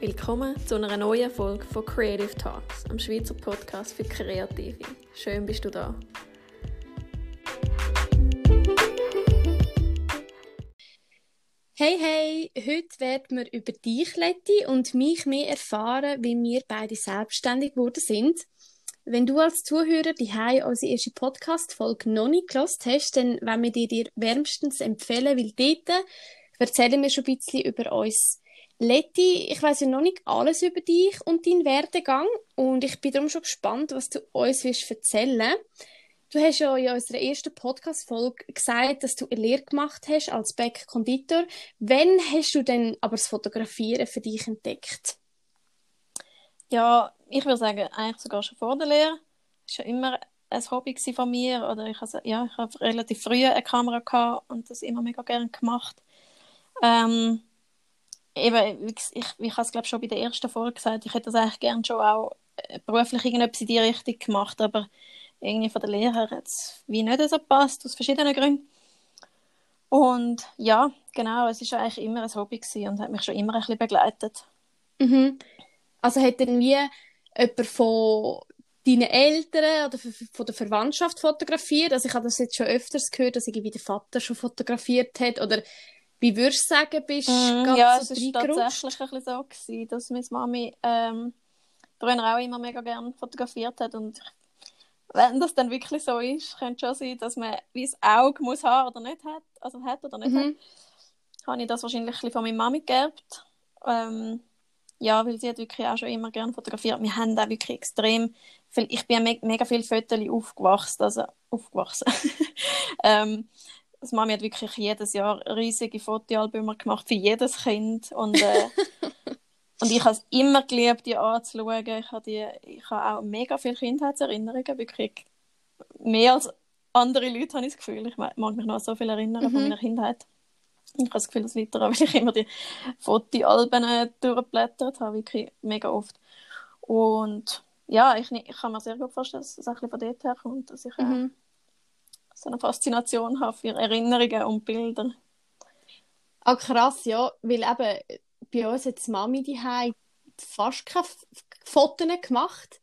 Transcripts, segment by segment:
Willkommen zu einer neuen Folge von Creative Talks, am Schweizer Podcast für Kreative. Schön bist du da. Hey, hey! Heute werden wir über dich, Letty, und mich mehr erfahren, wie wir beide selbstständig geworden sind. Wenn du als Zuhörer die unsere erste Podcast-Folge noch nicht gelost hast, dann wollen wir dir, dir wärmstens empfehlen, weil dort erzählen wir schon ein bisschen über uns. Letty, ich weiß ja noch nicht alles über dich und deinen Werdegang und ich bin darum schon gespannt, was du uns willst erzählen Du hast ja in unserer ersten Podcast-Folge gesagt, dass du eine Lehre gemacht hast als Bäck-Konditor. Wann hast du denn aber das Fotografieren für dich entdeckt? Ja, ich würde sagen, eigentlich sogar schon vor der Lehre. Das war immer ein Hobby von mir. Oder ich habe, ja, ich habe relativ früh eine Kamera gehabt und das immer mega gerne gemacht. Ähm, eben, ich, ich, habe es glaube schon bei der ersten Folge gesagt, ich hätte das eigentlich gerne schon auch äh, beruflich irgendetwas in die Richtung gemacht, aber irgendwie von der Lehre hat es wie nicht so gepasst, aus verschiedenen Gründen. Und ja, genau, es war eigentlich immer ein Hobby und hat mich schon immer ein bisschen begleitet. Mhm. Also hat dann wie jemand von deinen Eltern oder von der Verwandtschaft fotografiert? Also ich habe das jetzt schon öfters gehört, dass irgendwie der Vater schon fotografiert hat oder wie würdest du sagen, bist du mm, ganz Ja, so es war tatsächlich ein bisschen so, gewesen, dass meine Mami ähm, früher auch immer mega gerne fotografiert hat und wenn das dann wirklich so ist, könnte schon sein, dass man wie das Auge muss haben oder nicht hat, also hat oder nicht mhm. hat, habe ich das wahrscheinlich ein bisschen von meiner Mami geerbt. Ähm, ja, weil sie hat wirklich auch schon immer gerne fotografiert. Wir haben auch wirklich extrem viel, ich bin me mega viele Fotos aufgewachsen, also aufgewachsen. ähm, also Mami hat wirklich jedes Jahr riesige Fotoalbum gemacht für jedes Kind und äh, Und ich habe es immer geliebt, die anzuschauen. Ich habe, die, ich habe auch mega viele Kindheitserinnerungen, wirklich mehr als andere Leute, habe ich das Gefühl. Ich mag mich noch so viel erinnern mhm. von meiner Kindheit. Ich habe das Gefühl, das liegt daran, weil ich immer die Fotoalben durchgeblättert habe, wirklich mega oft. Und ja, ich, ich kann mir sehr gut vorstellen, dass es ein bisschen von dort herkommt, dass ich äh, mhm. So eine Faszination habe für Erinnerungen und Bilder. Ah, krass, ja, weil eben bei uns hat die Mami die fast keine Fotos gemacht.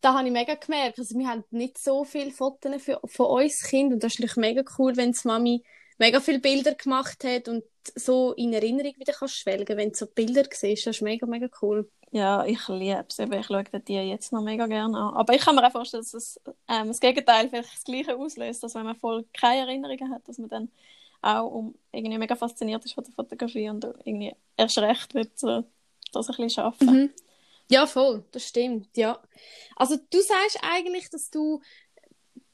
Da habe ich mega gemerkt, also wir haben nicht so viele Fotos für, von uns Kind und das ist natürlich mega cool, wenn die Mami mega viele Bilder gemacht hat und so in Erinnerung wieder kannst schwelgen, wenn du so Bilder siehst, das ist mega, mega cool. Ja, ich liebe es. Ich schaue die jetzt noch mega gerne an. Aber ich kann mir auch vorstellen, dass es, ähm, das Gegenteil vielleicht das Gleiche auslöst, dass wenn man voll keine Erinnerungen hat, dass man dann auch um, irgendwie mega fasziniert ist von der Fotografie und irgendwie erst recht wird so, das ein bisschen arbeiten. Mhm. Ja, voll, das stimmt, ja. Also du sagst eigentlich, dass du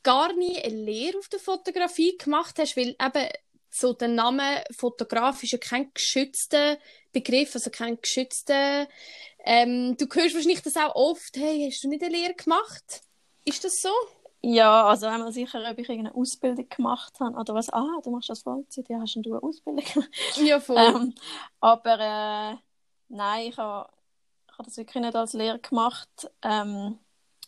gar nie eine Lehre auf der Fotografie gemacht hast, weil eben so der Name Fotograf ist ja kein geschützter Begriff, also kein geschützter. Ähm, du hörst wahrscheinlich das auch oft, hey, hast du nicht eine Lehre gemacht? Ist das so? Ja, also einmal sicher, ob ich irgendeine Ausbildung gemacht habe oder was. Ah, du machst das Vollzeit, ja, hast du eine Ausbildung Ja, voll. Ähm, aber äh, nein, ich habe ich hab das wirklich nicht als Lehre gemacht. Ähm,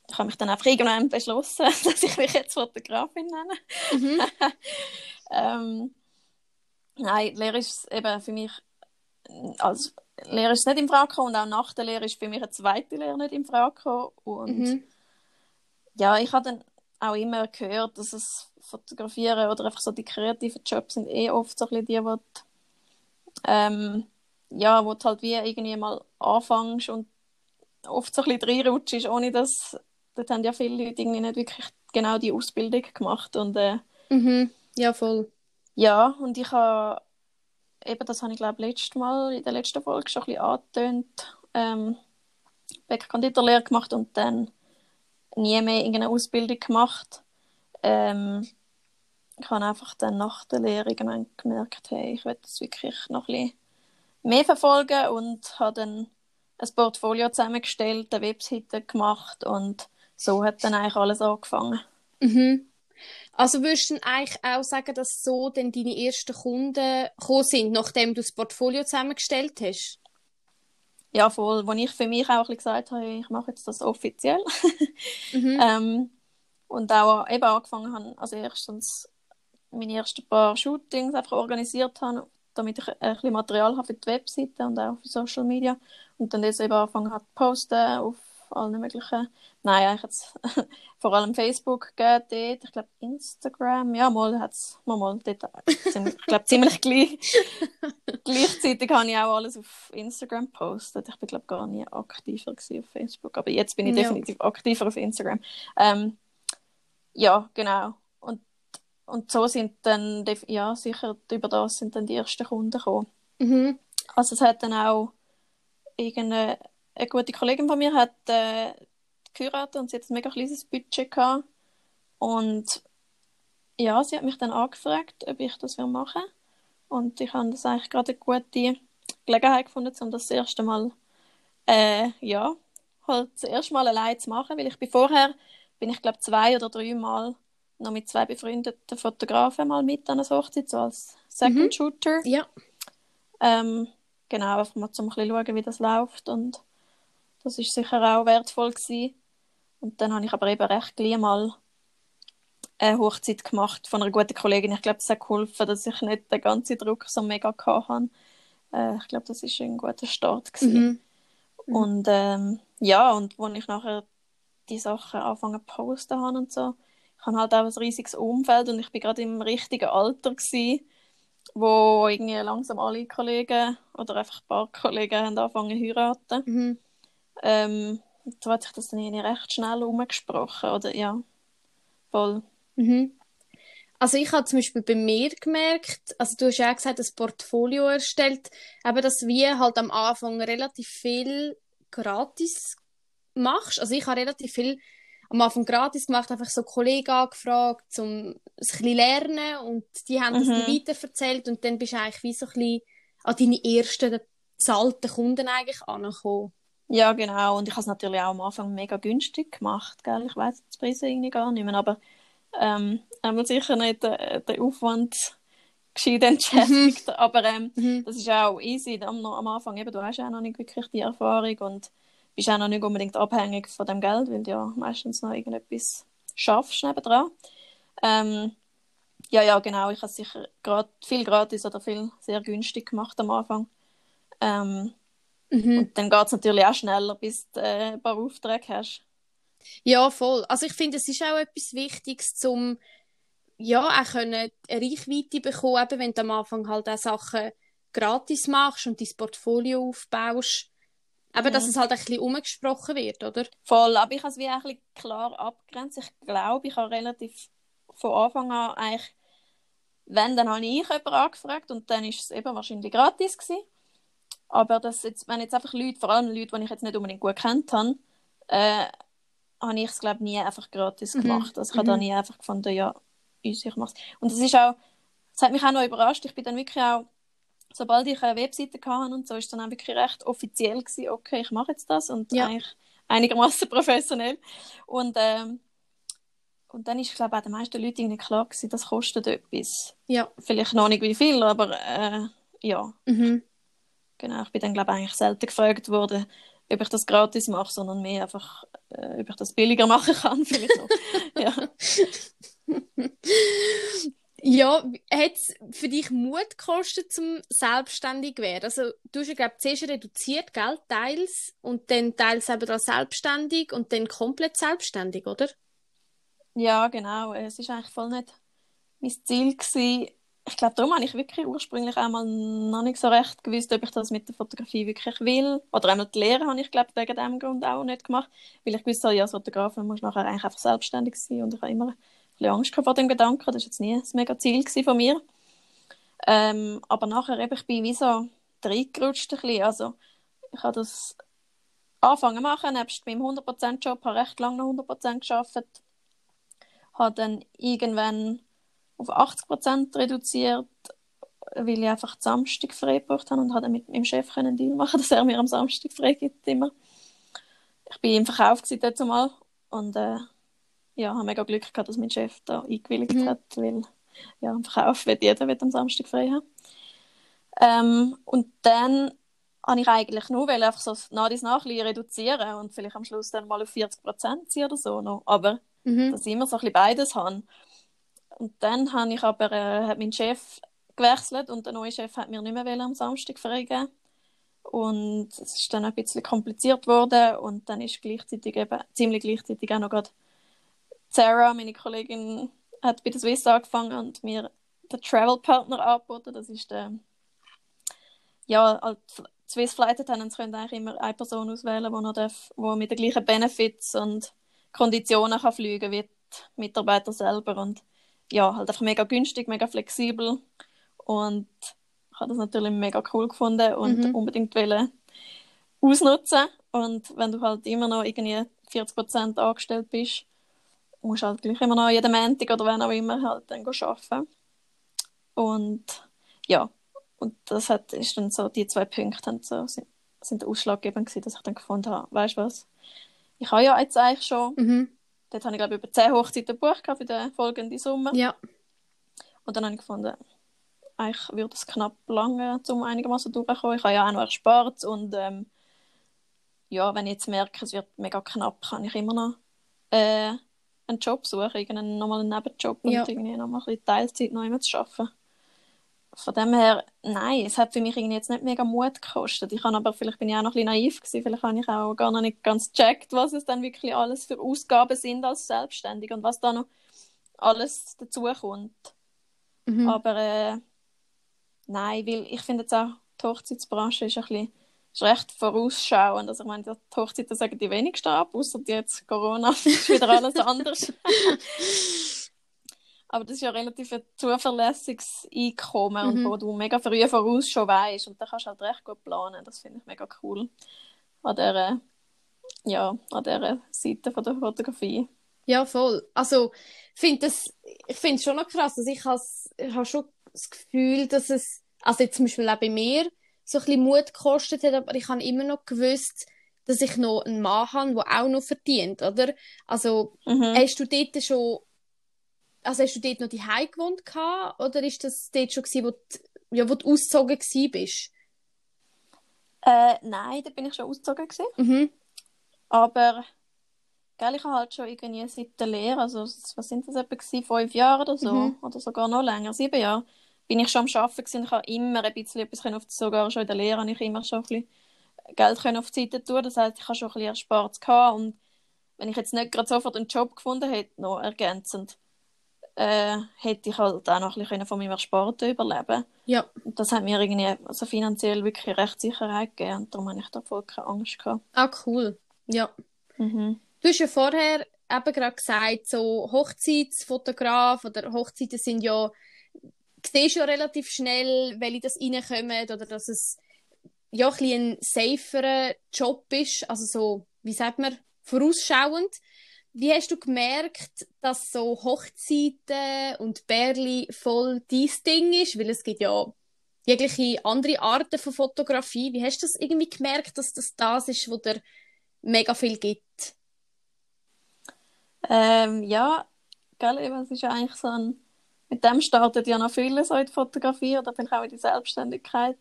ich habe mich dann einfach irgendwann beschlossen, dass ich mich jetzt Fotografin nenne. Mhm. ähm, nein, Lehre ist eben für mich, also Lehre ist nicht in Frage und auch nach der Lehre ist für mich eine zweite Lehre nicht in Frage Und mhm. ja, ich habe dann auch immer gehört, dass es Fotografieren oder einfach so die kreativen Jobs sind eh oft so ein bisschen die, wo du, ähm, ja, wo du halt wie irgendwie mal anfängst und oft so ein bisschen reinrutschst, ohne dass, dort haben ja viele Leute irgendwie nicht wirklich genau die Ausbildung gemacht und äh, mhm. ja, voll. Ja, und ich habe eben, das habe ich glaube letztes Mal in der letzten Folge schon ein bisschen angetönt, ähm, gemacht und dann nie mehr irgendeine Ausbildung gemacht. Ähm, ich habe einfach dann nach der Lehre gemerkt, hey, ich will das wirklich noch ein bisschen mehr verfolgen und habe dann ein Portfolio zusammengestellt, eine Webseite gemacht und so hat dann eigentlich alles angefangen. Mhm. Also würdest du eigentlich auch sagen, dass so denn deine ersten Kunden gekommen sind, nachdem du das Portfolio zusammengestellt hast? ja, voll, wo ich für mich auch ein gesagt habe, ich mache jetzt das offiziell. mhm. ähm, und auch eben angefangen habe, also erstens meine ersten paar Shootings einfach organisiert habe, damit ich ein bisschen Material habe für die Webseite und auch für Social Media. Und dann jetzt eben angefangen habe zu posten auf allen möglichen, nein, eigentlich jetzt vor allem Facebook geht dort, ich glaube Instagram, ja, mal hat es mal, mal dort, ich glaube ziemlich gleich. Gleichzeitig habe ich auch alles auf Instagram gepostet. Ich bin glaube gar nie aktiver auf Facebook, aber jetzt bin ich ja. definitiv aktiver auf Instagram. Ähm, ja, genau. Und, und so sind dann, ja, sicher über das sind dann die ersten Kunden gekommen. Mhm. Also es hat dann auch irgendeine eine gute Kollegin von mir hat äh, geheiratet und sie hat ein mega kleines Budget gehabt. Und ja, sie hat mich dann angefragt, ob ich das machen will. Und ich habe das eigentlich gerade eine gute Gelegenheit gefunden, um das, das erste Mal, äh, ja, halt das erste Mal allein zu machen, weil ich bin vorher, bin ich glaube zwei oder drei Mal noch mit zwei befreundeten Fotografen mal mit an einer Hochzeit, so als Second mhm. Shooter. Ja. Ähm, genau, einfach mal zum ein bisschen schauen, wie das läuft und das ist sicher auch wertvoll gewesen. Und dann habe ich aber eben recht gleich mal eine Hochzeit gemacht von einer guten Kollegin. Ich glaube, das hat geholfen, dass ich nicht den ganzen Druck so mega hatte. Äh, ich glaube, das ist ein guter Start gewesen. Mhm. Und ähm, ja, und als ich nachher die Sachen anfangen zu posten habe und so, ich habe halt auch ein riesiges Umfeld und ich bin gerade im richtigen Alter gewesen, wo irgendwie langsam alle Kollegen oder einfach ein paar Kollegen haben angefangen zu heiraten. Mhm. Ähm, da hat sich das dann irgendwie recht schnell umgesprochen, oder ja, voll. Mhm. Also ich habe zum Beispiel bei mir gemerkt, also du hast ja auch gesagt, das Portfolio erstellt, eben, dass wir halt am Anfang relativ viel gratis machst. Also ich habe relativ viel am Anfang gratis gemacht, einfach so Kollegen angefragt, um ein bisschen lernen und die haben mhm. das weiter erzählt und dann bist du eigentlich wie so ein bisschen an deine ersten bezahlten Kunden eigentlich angekommen. Ja, genau. Und ich habe es natürlich auch am Anfang mega günstig gemacht. Gell? Ich weiß die Preise irgendwie gar nicht mehr, aber ähm, haben sicher nicht den, den Aufwand gescheit entschädigt. Mhm. Aber ähm, mhm. das ist auch easy. Am, am Anfang eben, du hast ja auch noch nicht wirklich die Erfahrung und bist auch noch nicht unbedingt abhängig von dem Geld, weil du ja meistens noch irgendetwas schaffst nebendran. Ähm, ja, ja, genau. Ich habe sicher grad, viel gratis oder viel sehr günstig gemacht am Anfang. Ähm, Mhm. Und dann geht es natürlich auch schneller, bis du äh, ein paar Aufträge hast. Ja, voll. Also ich finde, es ist auch etwas Wichtiges, zum ja, auch können eine Reichweite bekommen, eben wenn du am Anfang halt auch Sachen gratis machst und dein Portfolio aufbaust. Aber dass es halt ein bisschen umgesprochen wird, oder? Voll, aber ich habe es wie ein bisschen klar abgrenzt. Ich glaube, ich habe relativ von Anfang an eigentlich, wenn, dann habe ich jemanden angefragt und dann ist es eben wahrscheinlich gratis gewesen. Aber das jetzt, wenn jetzt einfach Leute, vor allem Leute, die ich jetzt nicht unbedingt gut kennt habe, äh, habe ich es, glaube nie einfach gratis mhm. gemacht. Also ich mhm. habe da nie einfach gefunden, ja, ich mache es. Und das ist auch, das hat mich auch noch überrascht. Ich bin dann wirklich auch, sobald ich eine Webseite hatte und so, ist dann auch wirklich recht offiziell gewesen, okay, ich mache jetzt das und ja. eigentlich einigermaßen professionell. Und, ähm, und dann ist, glaube ich, auch den meisten Leuten irgendwie klar gewesen, das kostet etwas. Ja. Vielleicht noch nicht wie viel, aber äh, ja. Mhm. Genau, ich bin dann, glaube ich, eigentlich selten gefragt worden, ob ich das gratis mache, sondern mehr einfach, äh, ob ich das billiger machen kann, vielleicht noch. ja. Ja, hat es für dich Mut gekostet, zum selbstständig zu werden? Also, du hast ja, glaube ich, zuerst reduziert, gell, teils, und dann teils eben da selbstständig und dann komplett selbstständig, oder? Ja, genau. Es war eigentlich voll nicht mein Ziel gewesen, ich glaube, darum habe ich wirklich ursprünglich einmal noch nicht so recht gewusst, ob ich das mit der Fotografie wirklich will. Oder einmal die Lehre habe ich, glaube wegen dem Grund auch nicht gemacht. Weil ich wusste, ja, als Fotograf muss nachher eigentlich einfach selbstständig sein. Und ich habe immer ein bisschen Angst vor dem Gedanken. Das war jetzt nie ein mega Ziel von mir. Ähm, aber nachher eben, ich bin wie so reingerutscht ein bisschen. Also, ich habe das angefangen machen, nebst meinem 100%-Job, habe recht lange noch 100% gearbeitet. Habe dann irgendwann auf 80 Prozent reduziert, weil ich einfach Samstag frei gebraucht habe und habe dann mit meinem Chef einen Deal machen, dass er mir am Samstag frei gibt immer. Ich bin im Verkauf mal und äh, ja, habe mega Glück gehabt, dass mein Chef da eingewilligt mhm. hat, weil ja, im Verkauf wird jeder wird am Samstag frei haben. Ähm, und dann habe ich eigentlich nur weil einfach so nach dies nach reduzieren und vielleicht am Schluss dann mal auf 40 Prozent sein oder so noch. Aber mhm. dass ich immer so ein bisschen beides habe. Und dann habe ich aber, äh, hat mein Chef gewechselt und der neue Chef hat mir nicht mehr am Samstag freigeben und es ist dann ein bisschen kompliziert worden und dann ist gleichzeitig eben, ziemlich gleichzeitig auch noch gerade Sarah, meine Kollegin, hat bei der Swiss angefangen und mir den Travel Partner angeboten. Das ist der, ja, als Swiss Flight Attendants können eigentlich immer eine Person auswählen, die darf, wo mit den gleichen Benefits und Konditionen kann fliegen wie die Mitarbeiter selber und ja, halt einfach mega günstig, mega flexibel und ich habe das natürlich mega cool gefunden und mhm. unbedingt wollen ausnutzen und wenn du halt immer noch irgendwie 40% angestellt bist, musst du halt gleich immer noch jeden Montag oder wenn auch immer halt dann arbeiten. Und ja, und das hat, ist dann so, die zwei Punkte haben so, sind, sind ausschlaggebend gewesen, dass ich dann gefunden habe, weißt du was, ich habe ja jetzt eigentlich schon, mhm. Dort habe ich glaube ich über 10 Hochzeiten gebucht für den folgenden Sommer. Ja. Und dann habe ich gefunden, eigentlich würde es knapp lange, um einigermaßen durchzukommen. Ich habe ja auch noch erspart und ähm, ja, wenn ich jetzt merke, es wird mega knapp, kann ich immer noch äh, einen Job suchen, irgendeinen normalen Nebenjob ja. und irgendwie noch mal ein bisschen Teilzeit noch zu arbeiten. Von dem her, nein, es hat für mich irgendwie jetzt nicht mega Mut gekostet. Ich kann aber, vielleicht bin ich auch noch ein bisschen naiv gewesen, vielleicht habe ich auch gar noch nicht ganz gecheckt, was es dann wirklich alles für Ausgaben sind als Selbstständig und was da noch alles dazukommt. Mhm. Aber äh, nein, weil ich finde jetzt auch, die Hochzeitsbranche ist ein bisschen ist recht vorausschauend. Also ich meine, die Hochzeiten sagen die wenigsten ab, außer jetzt Corona ist wieder alles anders. Aber das ist ja relativ ein zuverlässiges Einkommen mhm. und wo du mega früh voraus schon weißt und da kannst du halt recht gut planen. Das finde ich mega cool an dieser, ja, an dieser Seite von der Fotografie. Ja, voll. Also find das, ich finde es schon noch krass. Also ich habe hab schon das Gefühl, dass es, also jetzt zum Beispiel auch bei mir, so ein bisschen Mut gekostet hat, aber ich habe immer noch gewusst, dass ich noch einen Mann habe, der auch noch verdient, oder? Also, mhm. hast du dort schon, also hast du dort noch die gewohnt gehabt, oder ist das dort schon gewesen, wo du, ja, wo du ausgezogen gewesen bist? Äh, nein, da bin ich schon ausgezogen gewesen. Mhm. Aber, gell, ich habe halt schon irgendwie seit der Lehre, also, was sind das etwa gewesen, fünf Jahre oder so, mhm. oder sogar noch länger, sieben Jahre, bin ich schon am Arbeiten gewesen. Ich habe immer ein bisschen etwas können, sogar schon in der Lehre habe ich immer schon ein bisschen Geld können auf die Seite tun. Das heißt, ich habe schon ein bisschen erspart gehabt. und wenn ich jetzt nicht gerade sofort einen Job gefunden hätte, noch ergänzend, äh, hätte ich halt auch noch ein bisschen von meinem Ersparten überleben Ja. Und das hat mir irgendwie also finanziell wirklich recht Sicherheit gegeben und darum habe ich da voll keine Angst gehabt. Ah, cool. Ja. Mhm. Du hast ja vorher eben gerade gesagt, so Hochzeitsfotograf oder Hochzeiten sind ja siehst ja relativ schnell, welche das reinkommen oder dass es ja ein, ein saferer Job ist, also so, wie sagt man, vorausschauend. Wie hast du gemerkt, dass so Hochzeiten und Bärli voll dein Ding ist? Weil es gibt ja jegliche andere Arten von Fotografie. Wie hast du das irgendwie gemerkt, dass das das ist, wo dir mega viel gibt? Ähm, ja, gell, es ist ja eigentlich so ein mit dem startet ja noch viele so in die Fotografie oder vielleicht auch in die Selbstständigkeit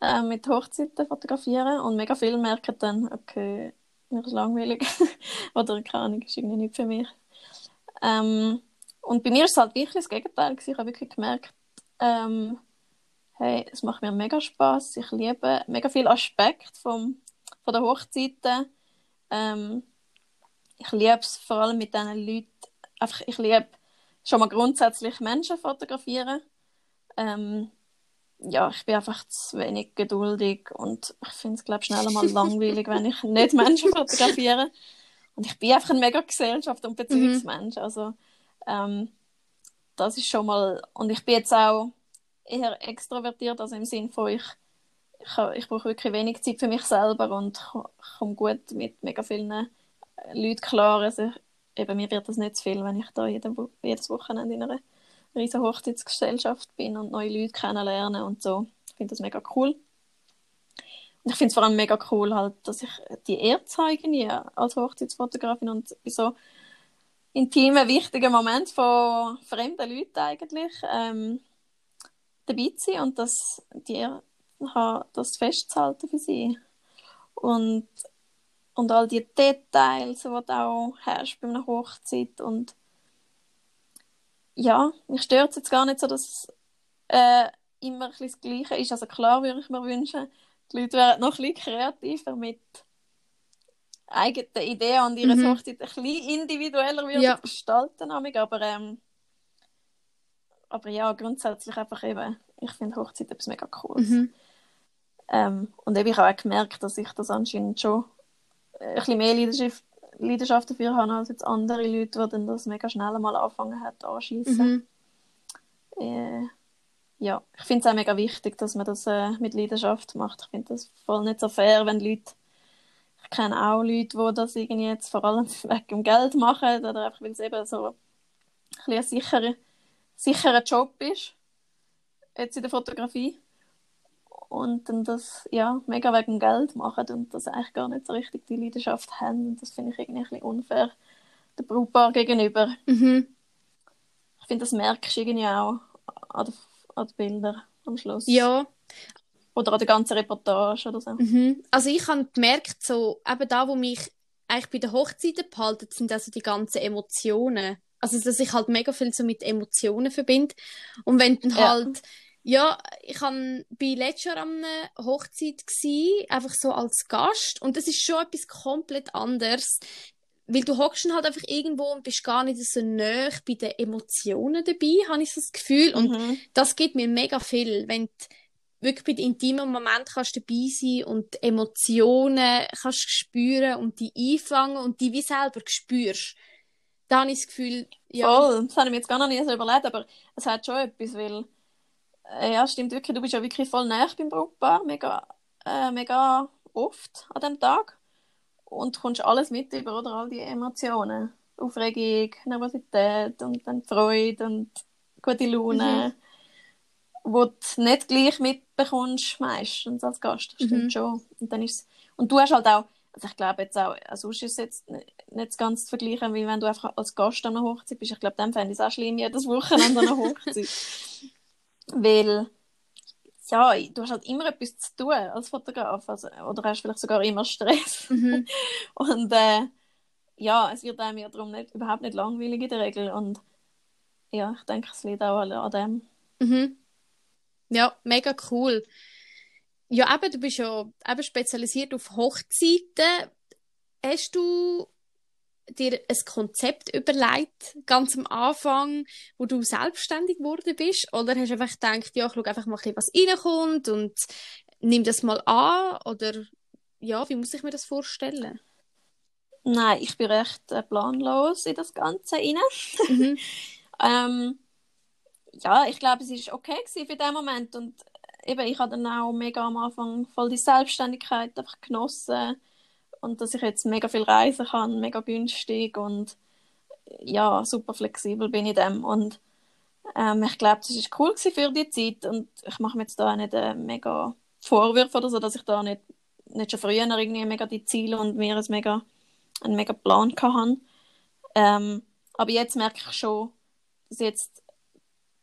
äh, mit Hochzeiten fotografieren und mega viele merken dann, okay, mir ist langweilig oder keine Ahnung, ist irgendwie nicht für mich. Ähm, und bei mir ist es halt wirklich das Gegenteil. Ich habe wirklich gemerkt, ähm, hey, es macht mir mega Spaß. Ich liebe mega viel Aspekt vom, von der Hochzeiten. Ähm, ich liebe es vor allem mit diesen Leuten. Einfach, ich liebe schon mal grundsätzlich Menschen fotografieren. Ähm, ja, ich bin einfach zu wenig geduldig und ich finde es, glaube schneller mal langweilig, wenn ich nicht Menschen fotografiere. Und ich bin einfach ein mega Gesellschaft- und Beziehungsmensch. Mhm. Also, ähm, das ist schon mal. Und ich bin jetzt auch eher extrovertiert, also im Sinne von, ich, ich, ich brauche wirklich wenig Zeit für mich selber und komme gut mit mega vielen Leuten klar. Also, eben, mir wird das nicht zu viel, wenn ich da jede, jedes Wochenende in einer riesen Hochzeitsgesellschaft bin und neue Leute kennenlerne und so. Ich finde das mega cool. Und ich finde es vor allem mega cool, halt, dass ich die Ehre zeige als Hochzeitsfotografin und bei so intimen, wichtigen Momenten von fremden Leuten eigentlich ähm, dabei zu sein und das, die Ehre, das festzuhalten für sie. Und und all die Details, die du auch hast bei einer Hochzeit und ja, mich stört es jetzt gar nicht so, dass äh, immer ein bisschen das Gleiche ist. Also klar würde ich mir wünschen, die Leute wären noch ein bisschen kreativer mit eigenen Ideen und ihre mhm. Hochzeit ein bisschen individueller würden ja. gestalten. Aber, ähm, aber ja, grundsätzlich einfach eben, ich finde Hochzeit etwas mega Cooles. Mhm. Ähm, und eben, ich habe auch gemerkt, dass ich das anscheinend schon ein bisschen mehr Leidenschaft, Leidenschaft dafür habe als jetzt andere Leute, die dann das mega schnell mal anfangen hat anschießen. Mhm. Äh, ja, ich finde es auch mega wichtig, dass man das äh, mit Leidenschaft macht. Ich finde das voll nicht so fair, wenn Leute ich kenne auch Leute, die das irgendwie jetzt vor allem wegen Geld machen oder einfach, weil es eben so ein, ein sicherer, sicherer Job ist, jetzt in der Fotografie. Und dann das, ja, mega wegen Geld machen und das eigentlich gar nicht so richtig die Leidenschaft haben. Und das finde ich irgendwie ein bisschen unfair der Brautpaar gegenüber. Mhm. Ich finde, das merkst du irgendwie auch an den, an den Bildern am Schluss. Ja, oder an der ganzen Reportage oder so. Mhm. Also ich habe gemerkt, so, eben da, wo mich eigentlich bei den Hochzeiten behalten, sind also die ganzen Emotionen. Also, dass ich halt mega viel so mit Emotionen verbinde. Und wenn dann halt, ja, ich war letztes Jahr an einer Hochzeit gewesen, einfach so als Gast. Und das ist schon etwas komplett anderes. Weil du hockst dann halt einfach irgendwo und bist gar nicht so nah bei den Emotionen dabei, habe ich so das Gefühl. Und mhm. das gibt mir mega viel, wenn die wirklich bei den intimen Momenten kannst du dabei sein und Emotionen kannst spüren und die einfangen und die wie selber spürst. Da habe ich das Gefühl, ja. Voll, das habe ich mir jetzt gar noch nie so überlegt, aber es hat schon etwas, weil, ja, stimmt wirklich, du bist ja wirklich voll näher beim Brautpaar, mega, äh, mega oft an dem Tag und du kommst alles mit über, oder, all die Emotionen. Aufregung, Nervosität und dann Freude und gute Laune. Mhm wo du nicht gleich mitbekommst, meistens als Gast. Das stimmt mhm. schon. Und, dann ist und du hast halt auch, also ich glaube jetzt auch, also ist es jetzt nicht ganz zu vergleichen, wie wenn du einfach als Gast an einer Hochzeit bist. Ich glaube, dann fände ich es auch schlimm, jedes Wochenende an einer Hochzeit. Weil, ja, du hast halt immer etwas zu tun als Fotograf. Also, oder hast vielleicht sogar immer Stress. Mhm. und äh, ja, es wird einem ja darum nicht, überhaupt nicht langweilig in der Regel. Und ja, ich denke, es liegt auch an dem. Mhm. Ja, mega cool. Ja, eben, du bist ja eben spezialisiert auf Hochzeiten. Hast du dir ein Konzept überlegt, ganz am Anfang, wo du selbstständig geworden bist? Oder hast du einfach gedacht, ja, ich schaue einfach mal, was reinkommt und nimm das mal an? Oder ja, wie muss ich mir das vorstellen? Nein, ich bin recht äh, planlos in das Ganze rein. Mhm. ähm, ja, ich glaube, es war okay für den Moment und eben, ich habe dann auch mega am Anfang voll die Selbstständigkeit einfach genossen und dass ich jetzt mega viel reisen kann, mega günstig und ja, super flexibel bin ich dem und ähm, ich glaube, das ist cool für die Zeit und ich mache mir jetzt da nicht äh, mega Vorwürfe oder so, dass ich da nicht, nicht schon früher irgendwie mega die Ziele und mir ein mega, einen mega Plan hatte. Ähm, aber jetzt merke ich schon, dass jetzt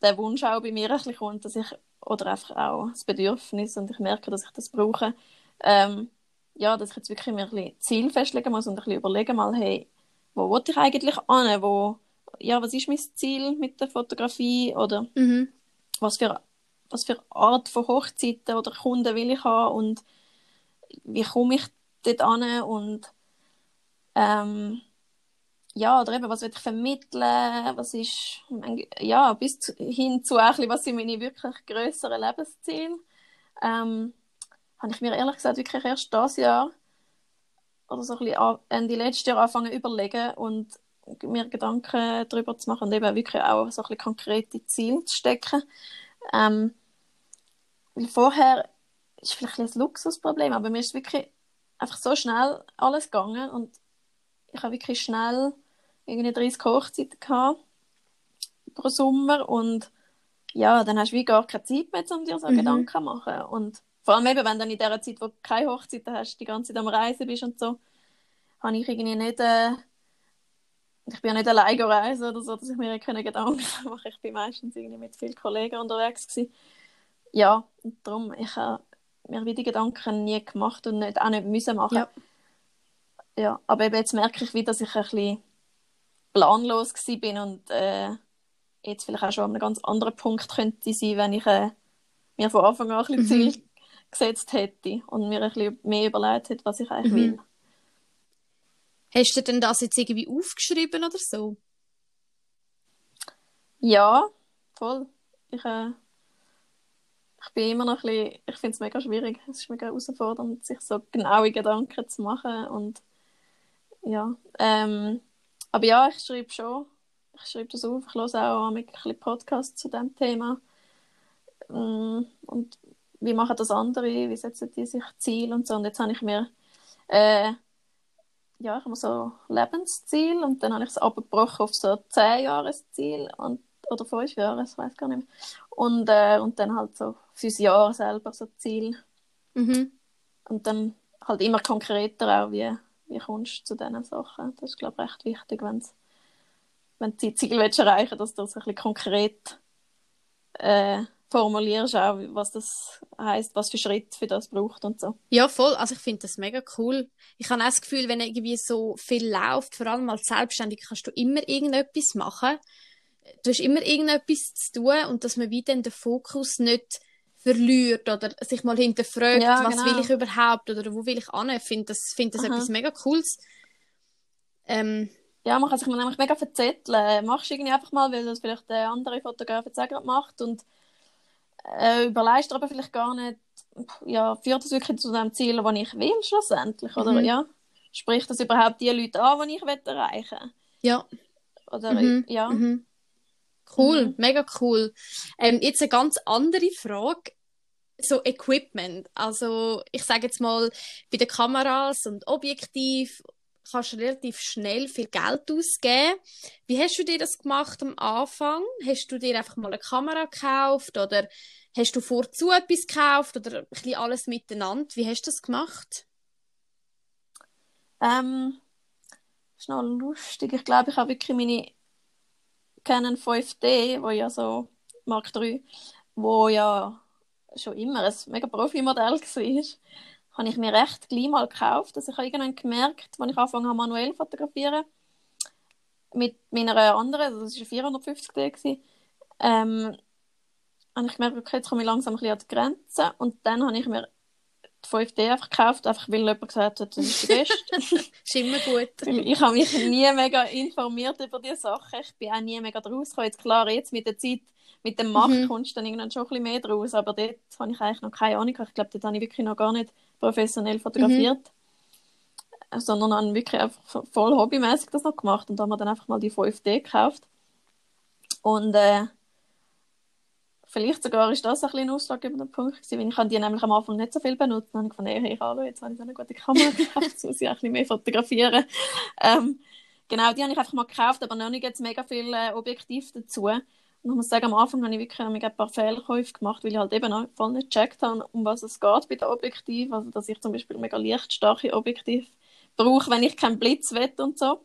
der Wunsch auch bei mir ein bisschen kommt, dass ich, oder einfach auch das Bedürfnis und ich merke, dass ich das brauche, ähm, ja, dass ich jetzt wirklich mir ein bisschen Ziel festlegen muss und ein bisschen überlegen mal, hey, wo wollte ich eigentlich an, wo, ja, was ist mein Ziel mit der Fotografie? Oder mhm. was für was für Art von Hochzeiten oder Kunden will ich haben? Und wie komme ich dort an und ähm, ja, oder eben, was will ich vermitteln, was ist, ja, bis hin zu was sind meine wirklich grösseren Lebensziele. Ähm, habe ich mir ehrlich gesagt wirklich erst dieses Jahr oder so ein bisschen Ende letztes Jahr angefangen zu überlegen und mir Gedanken darüber zu machen und eben wirklich auch so ein bisschen konkrete Ziele zu stecken. Ähm, weil vorher ist vielleicht ein Luxusproblem, aber mir ist wirklich einfach so schnell alles gegangen und ich habe wirklich schnell irgendwie 30 Hochzeiten gehabt pro Sommer und ja, dann hast du wie gar keine Zeit mehr, um dir so mhm. Gedanken zu machen. Und vor allem eben, wenn du in der Zeit, wo du keine Hochzeiten hast, die ganze Zeit am Reisen bist und so, habe ich irgendwie nicht, äh, ich bin ja nicht allein reisen oder so, dass ich mir keine Gedanken mache. Ich bin meistens irgendwie mit vielen Kollegen unterwegs gewesen. Ja, und darum, ich habe mir die Gedanken nie gemacht und nicht, auch nicht müssen machen. Ja. ja, aber eben jetzt merke ich wieder, dass ich ein bisschen planlos bin und äh, jetzt vielleicht auch schon an einem ganz anderen Punkt könnte sein, wenn ich äh, mir von Anfang an ein bisschen Mhm. Gesetzt hätte und mir ein bisschen mehr überlegt hätte, was ich eigentlich Mhm. will. Hast du denn das jetzt irgendwie aufgeschrieben oder so? Ja, voll. Ich, äh, ich bin immer noch ein bisschen, ich finde es mega schwierig. Es ist mega herausfordernd, sich so genaue Gedanken zu machen und ja, ähm, aber ja, ich schreibe schon, ich schreibe das auf, ich höre auch ein bisschen Podcasts zu dem Thema Mm, und wie machen das andere, wie setzen die sich Ziel und so und jetzt habe ich mir äh, ja, ich habe so Lebensziel und dann habe ich es abgebrochen auf so 10 Jahresziel und oder 5 Jahre, ich weiß gar nicht mehr. Und, äh, und dann halt so fürs Jahr selber so Ziel Mhm. und dann halt immer konkreter auch, wie, wie kommst du zu diesen Sachen. Das ist, glaube ich, recht wichtig, wenn's, wenn du die Ziele willst erreichen dass du das ein bisschen konkret äh, formulierst, auch, was das heißt, was für Schritte für das braucht und so. Ja, voll. Also ich finde das mega cool. Ich habe auch das Gefühl, wenn irgendwie so viel läuft, vor allem als Selbstständig, kannst du immer irgendetwas machen. Du hast immer irgendetwas zu tun und dass man wie dann den Fokus nicht verliert oder sich mal hinterfragt, Ja, was genau. will ich überhaupt oder wo will ich hin. Ich finde das, finde das Aha. etwas mega Cooles. Ähm, Ja, man kann sich nämlich mega verzetteln. Machst du irgendwie einfach mal, weil das vielleicht der andere Fotograf jetzt auch gerade macht und äh, überlegst dir aber vielleicht gar nicht, ja, führt das wirklich zu dem Ziel, das ich will, schlussendlich, oder? Mhm. Ja. Spricht das überhaupt die Leute an, die ich will erreichen ja. Oder, Mhm. ja. Mhm. Cool, Mhm. mega cool. Ähm, jetzt eine ganz andere Frage. So Equipment. Also, ich sage jetzt mal, bei den Kameras und Objektiv kannst relativ schnell viel Geld ausgeben. Wie hast du dir das gemacht am Anfang? Hast du dir einfach mal eine Kamera gekauft oder hast du vorzu etwas gekauft oder ein bisschen alles miteinander? Wie hast du das gemacht? Ähm, ist noch lustig. Ich glaube, ich habe wirklich meine Canon 5D, wo ja so Mark III, wo ja schon immer ein mega Profi-Modell war, habe ich mir recht gleich mal gekauft. Also ich habe irgendwann gemerkt, als ich angefangen habe, manuell fotografieren, mit meiner anderen, also das war eine 450D, gewesen, ähm, habe ich gemerkt, okay, jetzt komme ich langsam ein bisschen an die Grenze. Und dann habe ich mir die 5D einfach gekauft, einfach weil jemand gesagt hat, das ist die beste. Ist immer gut. Ich habe mich nie mega informiert über diese Sachen. Ich bin auch nie mega draus gekommen. Jetzt klar, jetzt mit der Zeit, mit dem Machen Mhm. kommst du dann irgendwann schon ein bisschen mehr draus. Aber dort habe ich eigentlich noch keine Ahnung. Ich glaube, dort habe ich wirklich noch gar nicht professionell fotografiert. Sondern habe wirklich einfach voll hobbymäßig das noch gemacht. Und da haben wir dann einfach mal die 5D gekauft. Und äh, vielleicht sogar ist das ein bisschen ein ausschlaggebender Punkt gewesen, weil ich habe die nämlich am Anfang nicht so viel benutzt. Dann habe ich gedacht, hey, hey, hallo, jetzt habe ich so eine gute Kamera gekauft, jetzt muss ich auch ein bisschen mehr fotografieren. Ähm, genau, die habe ich einfach mal gekauft, aber noch nicht jetzt mega viel äh, Objektiv dazu. Und ich muss sagen, am Anfang habe ich wirklich ein paar Fehlkäufe gemacht, weil ich halt eben noch voll nicht gecheckt habe, um was es geht bei den Objektiven. Also, dass ich zum Beispiel mega lichtstarke Objektiv brauche, wenn ich keinen Blitz will und so.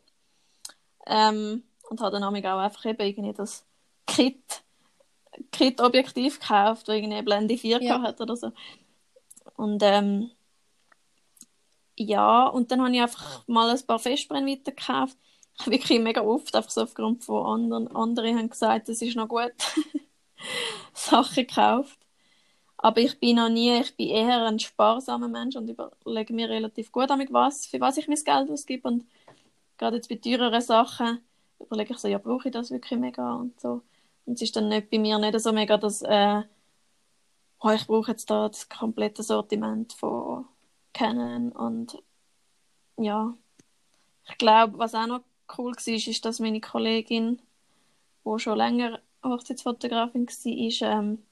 Ähm, und habe dann auch einfach eben irgendwie das Kit Kit-Objektiv gekauft, das irgendwie eine Blende 4K Ja. hat oder so. Und ähm, ja, und dann habe ich einfach mal ein paar Festbrennweiten gekauft. Wirklich mega oft, einfach so aufgrund von anderen, andere haben gesagt, das ist noch gut, Sachen gekauft. Aber ich bin noch nie, ich bin eher ein sparsamer Mensch und überlege mir relativ gut was, für was ich mein Geld ausgebe. Und gerade jetzt bei teureren Sachen überlege ich so, ja, brauche ich das wirklich mega und so. Und es ist dann nicht bei mir nicht so mega, dass äh, oh, ich brauche jetzt da das komplette Sortiment von Canon und ja, ich glaube, was auch noch cool war, ist, dass meine Kollegin, die schon länger Hochzeitsfotografin war, ähm,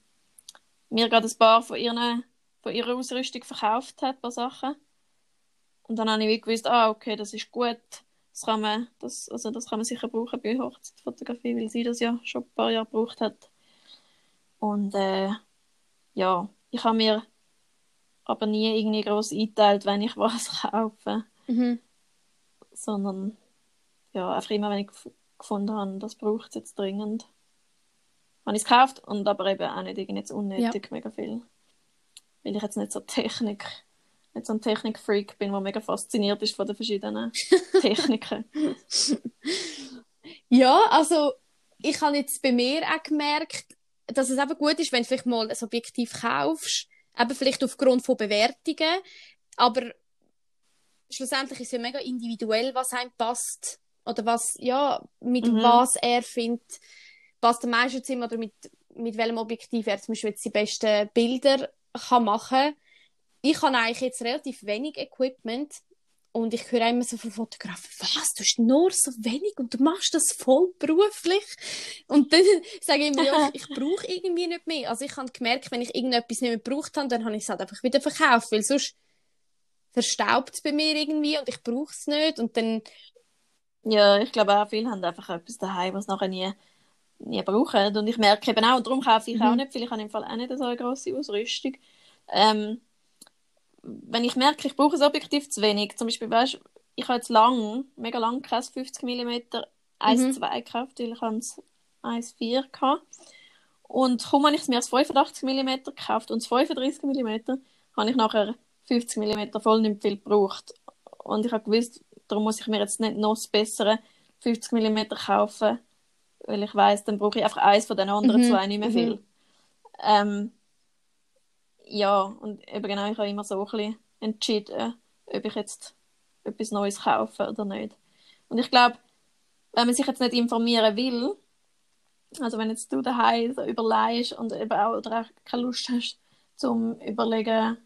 mir gerade ein paar von, ihren, von ihrer Ausrüstung verkauft hat, ein paar Sachen. Und dann habe ich wie gewusst, ah, okay, das ist gut. Das kann man, das, also das kann man sicher brauchen bei Hochzeitsfotografie, weil sie das ja schon ein paar Jahre gebraucht hat. Und äh, ja, ich habe mir aber nie irgendwie groß eingeteilt, wenn ich was kaufe, Mhm. sondern ja, einfach immer, wenn ich gef- gefunden habe, das braucht es jetzt dringend, habe ich es gekauft und aber eben auch nicht irgendwie jetzt unnötig mega viel. Weil ich jetzt nicht so Technik, nicht so ein Technik-Freak bin, der mega fasziniert ist von den verschiedenen Techniken. Ja, also ich habe jetzt bei mir auch gemerkt, dass es eben gut ist, wenn du vielleicht mal ein Objektiv kaufst, eben vielleicht aufgrund von Bewertungen, aber schlussendlich ist es ja mega individuell, was einem passt oder was, ja, mit mhm. was er findet, passt am meisten zu ihm oder mit, mit welchem Objektiv er zum Beispiel jetzt die besten Bilder kann machen. Ich habe eigentlich jetzt relativ wenig Equipment und ich höre immer so von Fotografen, was, du hast nur so wenig und du machst das voll beruflich. Und dann sage ich immer, ja, ich, ich brauche irgendwie nicht mehr. Also ich habe gemerkt, wenn ich irgendetwas nicht mehr gebraucht habe, dann habe ich es halt einfach wieder verkauft, weil sonst verstaubt es bei mir irgendwie und ich brauche es nicht und dann... Ja, ich glaube auch, viele haben einfach etwas daheim, was nachher nie, nie brauchen. Und ich merke eben auch, und darum kaufe ich mhm. auch nicht viel, ich habe im Fall auch nicht so eine grosse Ausrüstung. Ähm, wenn ich merke, ich brauche ein Objektiv zu wenig, zum Beispiel, weißt ich habe jetzt lang, mega lang kein 50 mm 1,2 mhm. gekauft, weil ich es 1,4 hatte. Und kaum habe ich es mir als 85 mm gekauft und das 35 mm habe ich nachher 50 mm voll nicht viel gebraucht. Und ich habe gewusst, darum muss ich mir jetzt nicht noch das bessere 50 mm kaufen, weil ich weiß, dann brauche ich einfach eins von den anderen mhm. zwei nicht mehr mhm. viel. Mhm. Ähm, ja, und eben genau, ich habe immer so ein bisschen entschieden, ob ich jetzt etwas Neues kaufe oder nicht. Und ich glaube, wenn man sich jetzt nicht informieren will, also wenn jetzt du daheim so überlegst und eben auch, oder auch keine Lust hast, zum überlegen,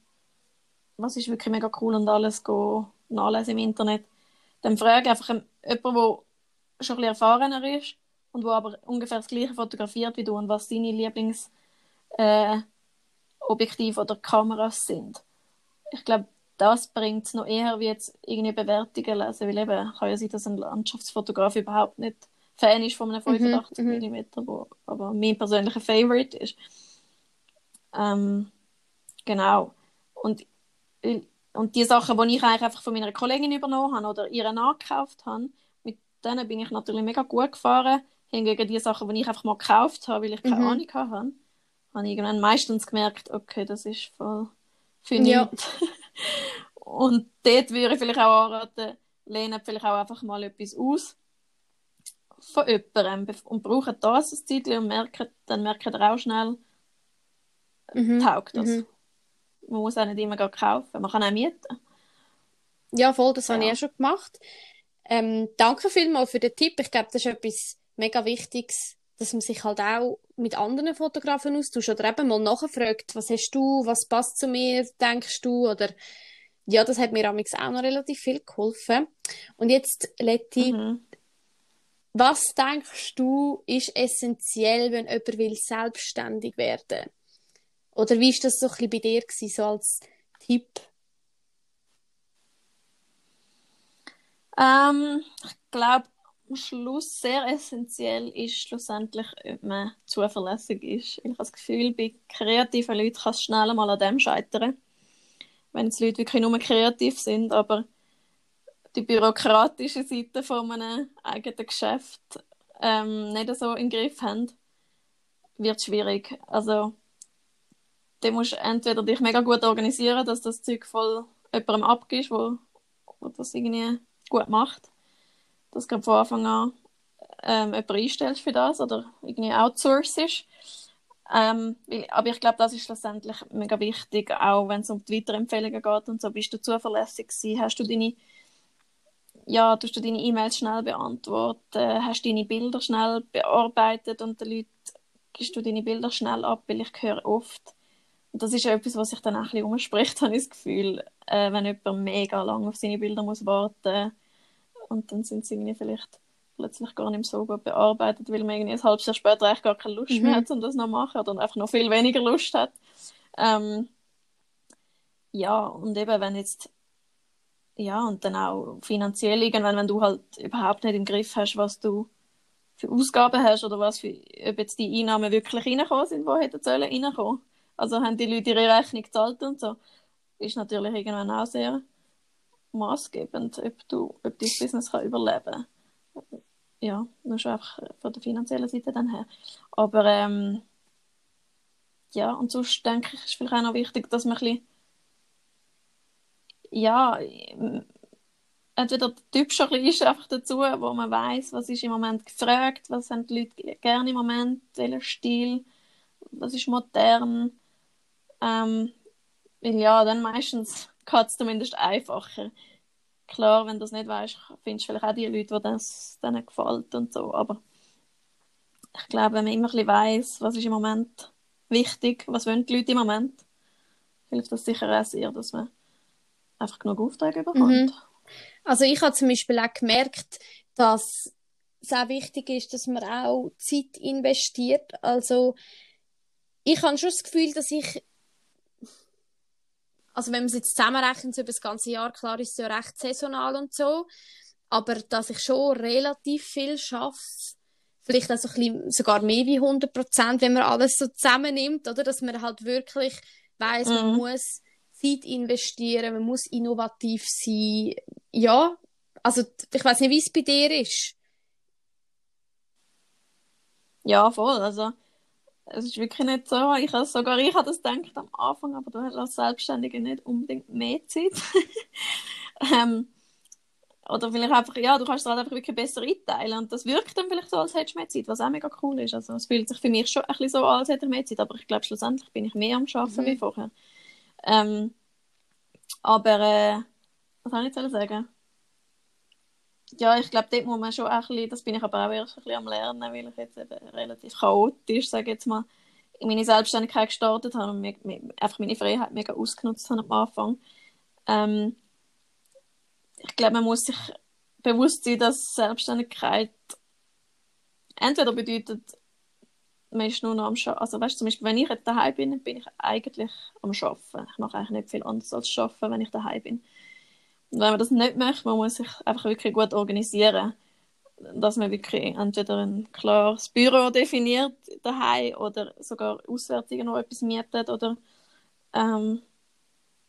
was ist wirklich mega cool und alles go nachlesen im Internet, dann frage einfach jemanden, der schon ein bisschen erfahrener ist und wo aber ungefähr das gleiche fotografiert wie du und was seine Lieblings äh, Objektiv oder Kameras sind. Ich glaube, das bringt es noch eher, wie jetzt irgendwie Bewertungen lesen, weil eben kann ja sein, dass ein Landschaftsfotograf überhaupt nicht Fan ist von einem 85 mhm, mm, wo aber mein persönlicher Favorite ist. Ähm, genau. Und, und die Sachen, die ich eigentlich einfach von meiner Kollegin übernommen habe oder ihr nachgekauft habe, mit denen bin ich natürlich mega gut gefahren. Hingegen die Sachen, die ich einfach mal gekauft habe, weil ich keine mhm. Ahnung hatte, habe ich irgendwann meistens gemerkt, okay, das ist voll für ja. und dort würde ich vielleicht auch anraten, lehnen vielleicht auch einfach mal etwas aus von jemandem und brauchen das ein Zeit und merken, dann merken ihr auch schnell, mhm. taugt das. Mhm. Man muss auch nicht immer kaufen, man kann auch mieten. Ja, voll, das ja. habe ich auch schon gemacht. Ähm, danke vielmals für den Tipp. Ich glaube, das ist etwas mega Wichtiges, dass man sich halt auch mit anderen Fotografen austauscht oder eben mal nachfragt, was hast du, was passt zu mir, denkst du, oder ja, das hat mir auch noch relativ viel geholfen. Und jetzt, Letty, mhm. was denkst du, ist essentiell, wenn jemand will selbstständig werden? Oder wie ist das so ein bisschen bei dir so als Tipp? Ähm, ich glaube, am Schluss sehr essentiell ist schlussendlich, ob man zuverlässig ist. Ich habe das Gefühl, bei kreativen Leuten kann es schnell mal an dem scheitern. Wenn die Leute wirklich nur kreativ sind, aber die bürokratische Seite von einem eigenen Geschäft ähm, nicht so im Griff haben, wird schwierig. Also, du musst entweder dich mega gut organisieren, dass das Zeug voll jemandem abgibst, wo, wo das irgendwie gut macht dass du von Anfang an ähm, jemanden einstellst für das oder irgendwie outsourcest. Ähm, aber ich glaube, das ist schlussendlich mega wichtig, auch wenn es um die Weiterempfehlungen geht und so. Bist du zuverlässig gewesen? Hast du deine ja, tust du deine E-Mails schnell beantworten? Hast du deine Bilder schnell bearbeitet und den Leuten gibst du deine Bilder schnell ab? Weil ich höre oft, das ist etwas, was sich dann auch ein bisschen umspricht, habe ich das Gefühl, äh, wenn jemand mega lange auf seine Bilder muss warten und dann sind sie irgendwie vielleicht plötzlich gar nicht so gut bearbeitet, weil man irgendwie ein halbes Jahr später eigentlich gar keine Lust mhm. mehr hat, um das noch zu machen oder einfach noch viel weniger Lust hat. Ähm, ja, und eben, wenn jetzt ja, und dann auch finanziell irgendwann, wenn du halt überhaupt nicht im Griff hast, was du für Ausgaben hast oder was für, ob jetzt die Einnahmen wirklich reinkommen sind, die hätten sollen reinkommen. Also haben die Leute ihre Rechnung gezahlt und so. Ist natürlich irgendwann auch sehr maßgebend, ob, du, ob dein Business kann überleben kann. Ja, nur schon einfach von der finanziellen Seite dann her. Aber ähm, ja, und sonst denke ich, ist vielleicht auch noch wichtig, dass man ein bisschen, ja, entweder der Typ schon ein bisschen ist einfach dazu, wo man weiß, was ist im Moment gefragt, was haben die Leute gerne im Moment, welcher Stil, das ist modern. Ähm, weil ja, dann meistens geht es zumindest einfacher. Klar, wenn du das nicht weißt, findest du vielleicht auch die Leute, die das denen gefällt und so. Aber ich glaube, wenn man immer ein weiss, was ist im Moment wichtig, was wollen die Leute im Moment, hilft das sicher auch sehr, dass man einfach genug Aufträge bekommt. Mhm. Also ich habe zum Beispiel auch gemerkt, dass es auch wichtig ist, dass man auch Zeit investiert. Also ich habe schon das Gefühl, dass ich also wenn man es jetzt zusammenrechnet über das ganze Jahr, klar ist es ja recht saisonal und so, aber dass ich schon relativ viel schaffe, vielleicht auch so ein bisschen, sogar mehr wie 100 Prozent, wenn man alles so zusammennimmt, oder? Dass man halt wirklich weiß, mhm. man muss Zeit investieren, man muss innovativ sein. Ja, also ich weiß nicht, wie es bei dir ist. Ja, voll. Also es ist wirklich nicht so. Ich habe sogar ich habe das gedacht am Anfang, aber du hast als Selbstständige nicht unbedingt mehr Zeit. ähm, oder vielleicht einfach, ja, du kannst es halt einfach wirklich besser einteilen. Und das wirkt dann vielleicht so, als hättest du mehr Zeit, was auch mega cool ist. Also es fühlt sich für mich schon ein bisschen so an, als hätte ich mehr Zeit, aber ich glaube, schlussendlich bin ich mehr am Arbeiten mhm. wie vorher. Ähm, aber, äh, was soll ich jetzt sagen? Ja, ich glaube, dort muss man schon auch ein bisschen, das bin ich aber auch erst ein bisschen am Lernen, weil ich jetzt eben relativ chaotisch, sage jetzt mal, in meine Selbstständigkeit gestartet habe und mir, mir, einfach meine Freiheit mega ausgenutzt habe am Anfang. Ähm, ich glaube, man muss sich bewusst sein, dass Selbstständigkeit entweder bedeutet, man ist nur noch am Arbeiten. Also weißt, zum Beispiel, wenn ich daheim bin, bin ich eigentlich am Arbeiten. Ich mache eigentlich nicht viel anderes als Arbeiten, wenn ich daheim bin. Wenn man das nicht möchte, man muss sich einfach wirklich gut organisieren, dass man wirklich entweder ein klares Büro definiert daheim oder sogar auswärts noch etwas mietet oder ähm,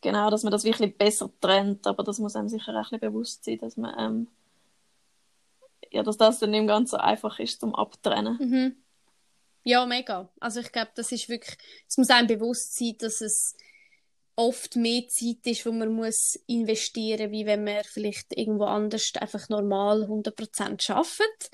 genau, dass man das wirklich besser trennt. Aber das muss einem sicher auch ein bewusst sein, dass man ähm, ja, dass das dann nicht ganz so einfach ist zum Abtrennen. Mhm. Ja, mega. Also ich glaube, das ist wirklich, es muss einem bewusst sein, dass es oft mehr Zeit ist, wo man muss investieren, wie wenn man vielleicht irgendwo anders einfach normal 100% arbeitet.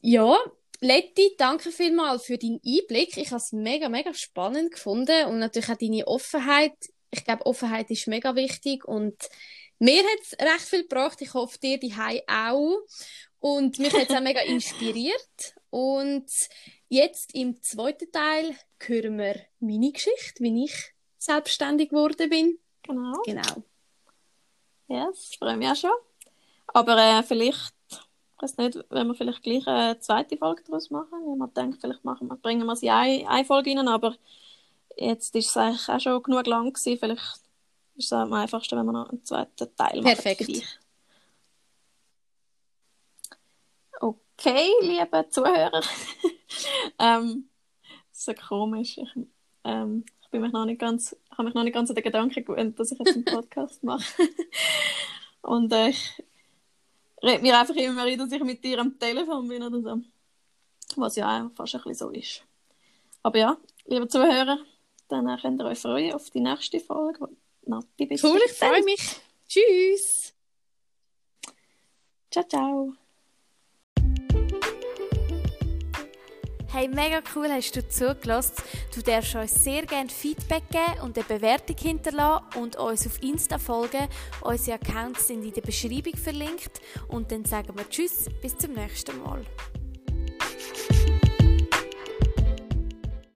Ja, Letti, danke vielmals für deinen Einblick. Ich habe es mega, mega spannend gefunden und natürlich auch deine Offenheit. Ich glaube, Offenheit ist mega wichtig und mir hat es recht viel gebracht. Ich hoffe, dir die auch. Und mich hat es auch mega inspiriert. Und Jetzt im zweiten Teil hören wir meine Geschichte, wie ich selbstständig geworden bin. Genau. Genau. Ja, yes, freue mich auch schon. Aber äh, vielleicht, ich weiß nicht, wenn wir vielleicht gleich eine zweite Folge daraus machen. Wenn man denkt, vielleicht machen wir, bringen wir sie eine, eine Folge rein, aber jetzt ist es eigentlich auch schon genug lang gewesen. Vielleicht ist es am einfachsten, wenn wir noch einen zweiten Teil machen. Perfekt. Okay, liebe Zuhörer. ähm, so komisch. Ich, ähm, ich bin mich noch nicht ganz, habe mich noch nicht ganz an den Gedanken gewöhnt, dass ich jetzt einen Podcast mache. Und äh, ich rede mir einfach immer ein, dass ich mit dir am Telefon bin oder so. Was ja auch fast ein bisschen so ist. Aber ja, liebe Zuhörer, dann könnt ihr euch freuen auf die nächste Folge. Nati, cool, ich freue mich. Tschüss. Ciao, ciao. Hey, mega cool hast du zugelassen. Du darfst uns sehr gerne Feedback geben und eine Bewertung hinterlassen und uns auf Insta folgen. Unsere Accounts sind in der Beschreibung verlinkt. Und dann sagen wir Tschüss, bis zum nächsten Mal.